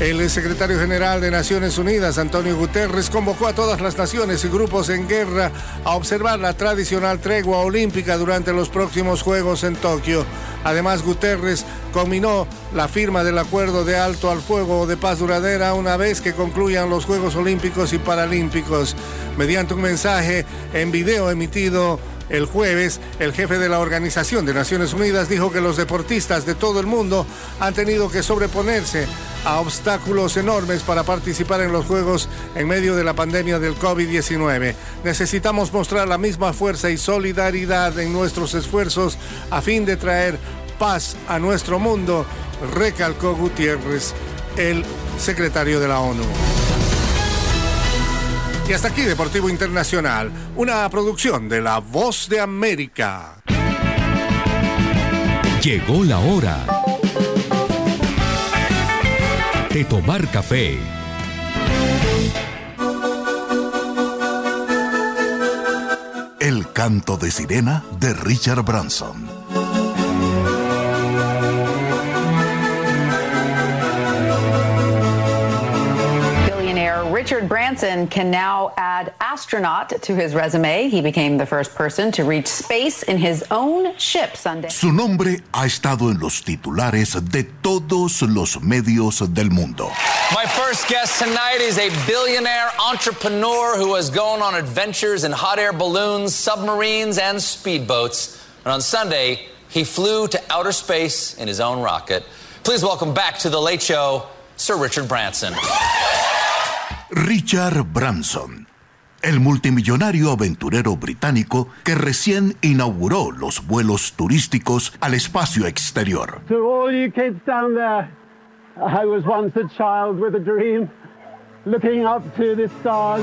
El secretario general de Naciones Unidas, Antonio Guterres, convocó a todas las naciones y grupos en guerra a observar la tradicional tregua olímpica durante los próximos Juegos en Tokio. Además, Guterres combinó la firma del acuerdo de alto al fuego de paz duradera una vez que concluyan los Juegos Olímpicos y Paralímpicos. Mediante un mensaje en video emitido el jueves, el jefe de la Organización de Naciones Unidas dijo que los deportistas de todo el mundo han tenido que sobreponerse a obstáculos enormes para participar en los Juegos en medio de la pandemia del COVID-19. Necesitamos mostrar la misma fuerza y solidaridad en nuestros esfuerzos a fin de traer paz a nuestro mundo, recalcó Gutiérrez, el secretario de la ONU. Y hasta aquí Deportivo Internacional, una producción de La Voz de América. Llegó la hora de tomar café. El canto de sirena de Richard Branson. Richard Branson can now add astronaut to his resume. He became the first person to reach space in his own ship Sunday. Su nombre ha estado en los titulares de todos los medios del mundo. My first guest tonight is a billionaire entrepreneur who has gone on adventures in hot air balloons, submarines, and speedboats. And on Sunday, he flew to outer space in his own rocket. Please welcome back to The Late Show, Sir Richard Branson. Richard Branson, el multimillonario aventurero británico que recién inauguró los vuelos turísticos al espacio exterior. To all you kids down there, I was once a child with a dream, looking up to the stars.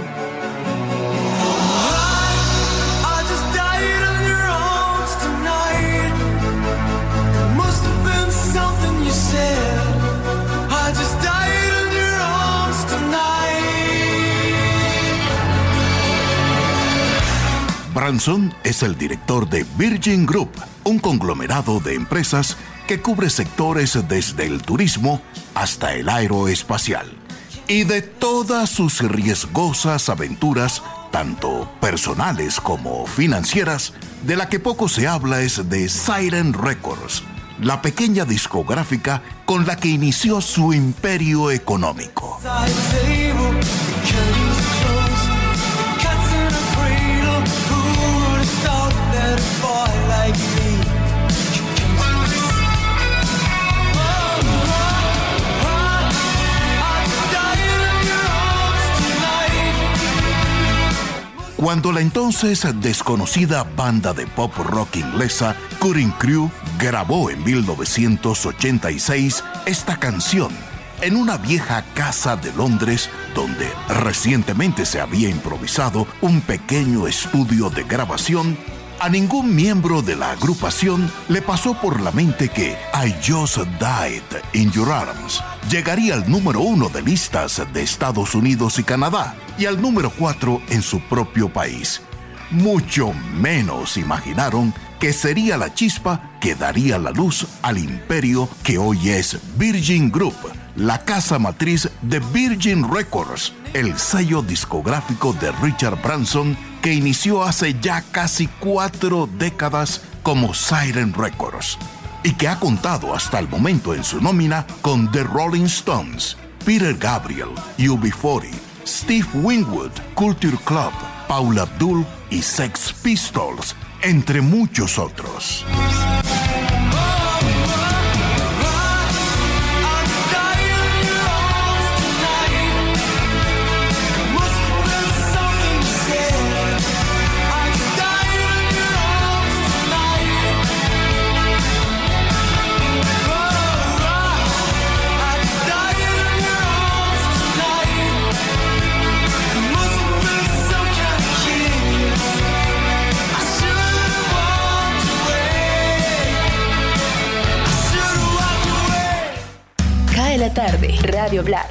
Branson es el director de Virgin Group, un conglomerado de empresas que cubre sectores desde el turismo hasta el aeroespacial. Y de todas sus riesgosas aventuras, tanto personales como financieras, de la que poco se habla es de Siren Records, la pequeña discográfica con la que inició su imperio económico. Cuando la entonces desconocida banda de pop rock inglesa Cutting Crew grabó en 1986 esta canción en una vieja casa de Londres donde recientemente se había improvisado un pequeño estudio de grabación, a ningún miembro de la agrupación le pasó por la mente que I Just Died in Your Arms llegaría al número uno de listas de Estados Unidos y Canadá y al número cuatro en su propio país. Mucho menos imaginaron que sería la chispa que daría la luz al imperio que hoy es Virgin Group, la casa matriz de Virgin Records, el sello discográfico de Richard Branson que inició hace ya casi cuatro décadas como Siren Records y que ha contado hasta el momento en su nómina con The Rolling Stones, Peter Gabriel, UB40, Steve Winwood, Culture Club, Paula Abdul y Sex Pistols, entre muchos otros. La tarde, Radio Blada,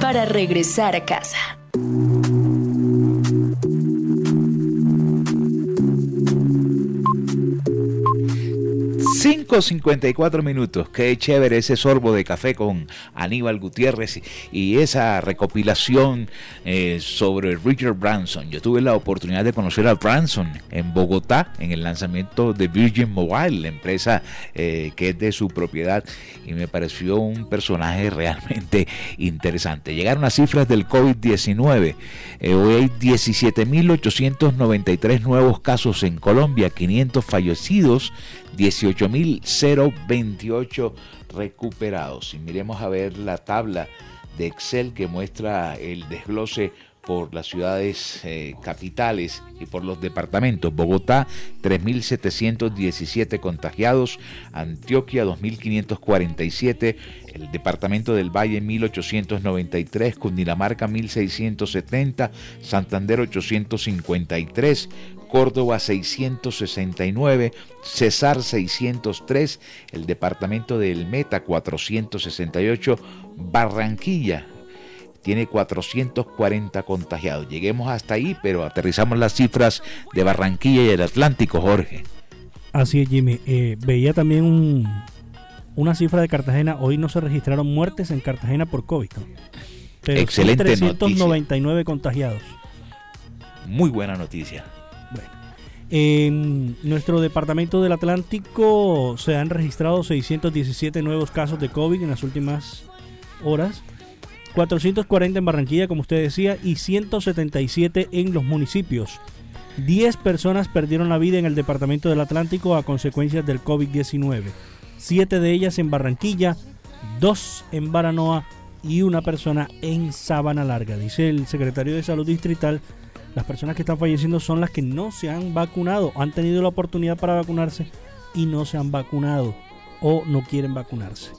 para regresar a casa. 5.54 minutos. Qué chévere ese sorbo de café con Aníbal Gutiérrez y esa recopilación eh, sobre Richard Branson. Yo tuve la oportunidad de conocer a Branson en Bogotá en el lanzamiento de Virgin Mobile, la empresa eh, que es de su propiedad, y me pareció un personaje realmente interesante. Llegaron las cifras del COVID-19. Eh, hoy hay 17.893 nuevos casos en Colombia, 500 fallecidos. 18.028 recuperados. Y miremos a ver la tabla de Excel que muestra el desglose por las ciudades eh, capitales y por los departamentos. Bogotá, 3.717 contagiados, Antioquia, 2.547, el departamento del Valle, 1.893, Cundinamarca, 1.670, Santander, 853, Córdoba 669, Cesar 603, el departamento del Meta 468, Barranquilla tiene 440 contagiados. Lleguemos hasta ahí, pero aterrizamos las cifras de Barranquilla y el Atlántico, Jorge. Así es, Jimmy. Eh, veía también un- una cifra de Cartagena. Hoy no se registraron muertes en Cartagena por COVID. ¿no? Pero Excelente 399 contagiados. Muy buena noticia. En nuestro departamento del Atlántico se han registrado 617 nuevos casos de COVID en las últimas horas. 440 en Barranquilla, como usted decía, y 177 en los municipios. 10 personas perdieron la vida en el departamento del Atlántico a consecuencias del COVID-19. 7 de ellas en Barranquilla, 2 en Baranoa y una persona en Sabana Larga. Dice el secretario de Salud Distrital, las personas que están falleciendo son las que no se han vacunado, han tenido la oportunidad para vacunarse y no se han vacunado o no quieren vacunarse.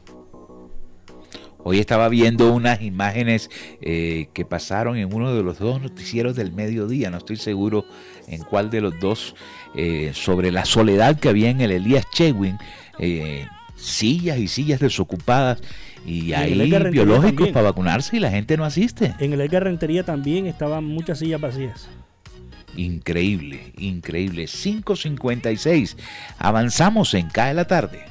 Hoy estaba viendo unas imágenes eh, que pasaron en uno de los dos noticieros del mediodía, no estoy seguro en cuál de los dos, eh, sobre la soledad que había en el Elías Chewin, eh, sillas y sillas desocupadas y hay biológicos también. para vacunarse y la gente no asiste. En el Edgar Rentería también estaban muchas sillas vacías. Increíble, increíble. 5.56. Avanzamos en Cae la tarde.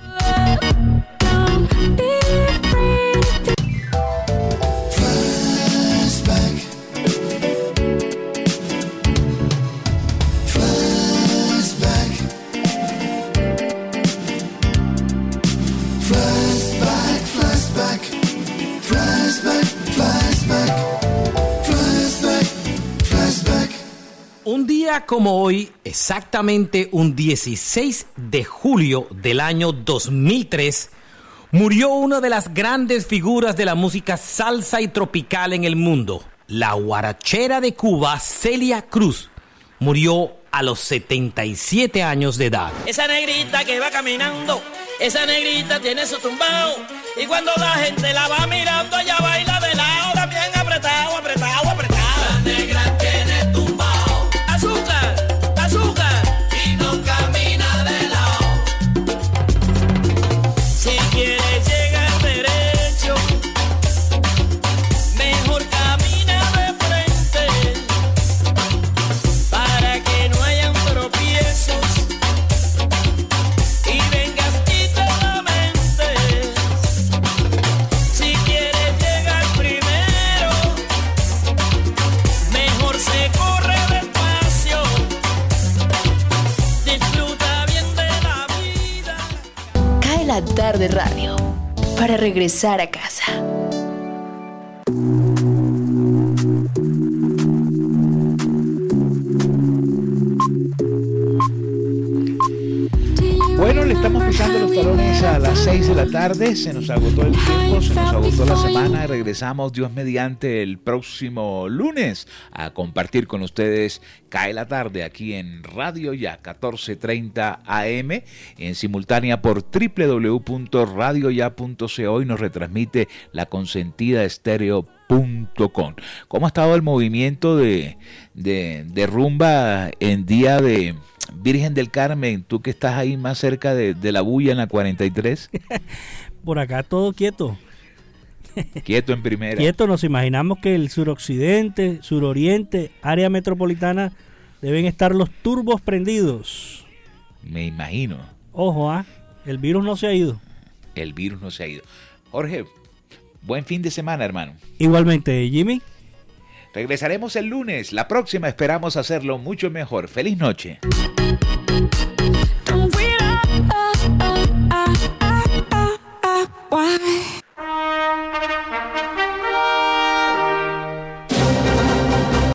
Un día como hoy, exactamente un 16 de julio del año 2003, murió una de las grandes figuras de la música salsa y tropical en el mundo, la guarachera de Cuba, Celia Cruz. Murió a los 77 años de edad. Esa negrita que va caminando, esa negrita tiene su tumbao. Y cuando la gente la va mirando, ella baila regresar a casa. A las 6 de la tarde. Se nos agotó el tiempo, se nos agotó la semana. Regresamos, Dios mediante, el próximo lunes a compartir con ustedes Cae la tarde aquí en Radio Ya 1430 AM, en simultánea por www.radioya.co y nos retransmite la consentida estéreo.com. ¿Cómo ha estado el movimiento de, de, de rumba en día de Virgen del Carmen? Tú que estás ahí más cerca de, de la bulla en la 43. Por acá todo quieto. Quieto en primera. Quieto, nos imaginamos que el suroccidente, suroriente, área metropolitana deben estar los turbos prendidos. Me imagino. Ojo, ah, el virus no se ha ido. El virus no se ha ido. Jorge, buen fin de semana, hermano. Igualmente, Jimmy. Regresaremos el lunes. La próxima esperamos hacerlo mucho mejor. Feliz noche.